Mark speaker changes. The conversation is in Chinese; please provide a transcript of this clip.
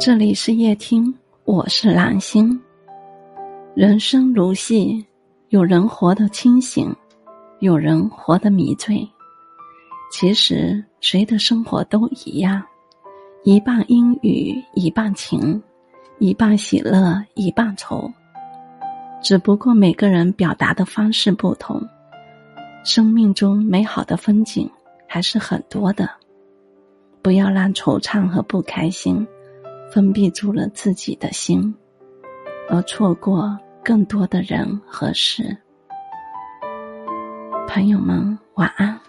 Speaker 1: 这里是夜听，我是蓝心。人生如戏，有人活得清醒，有人活得迷醉。其实谁的生活都一样，一半阴雨，一半晴，一半喜乐，一半愁。只不过每个人表达的方式不同。生命中美好的风景还是很多的，不要让惆怅和不开心。封闭住了自己的心，而错过更多的人和事。朋友们，晚安。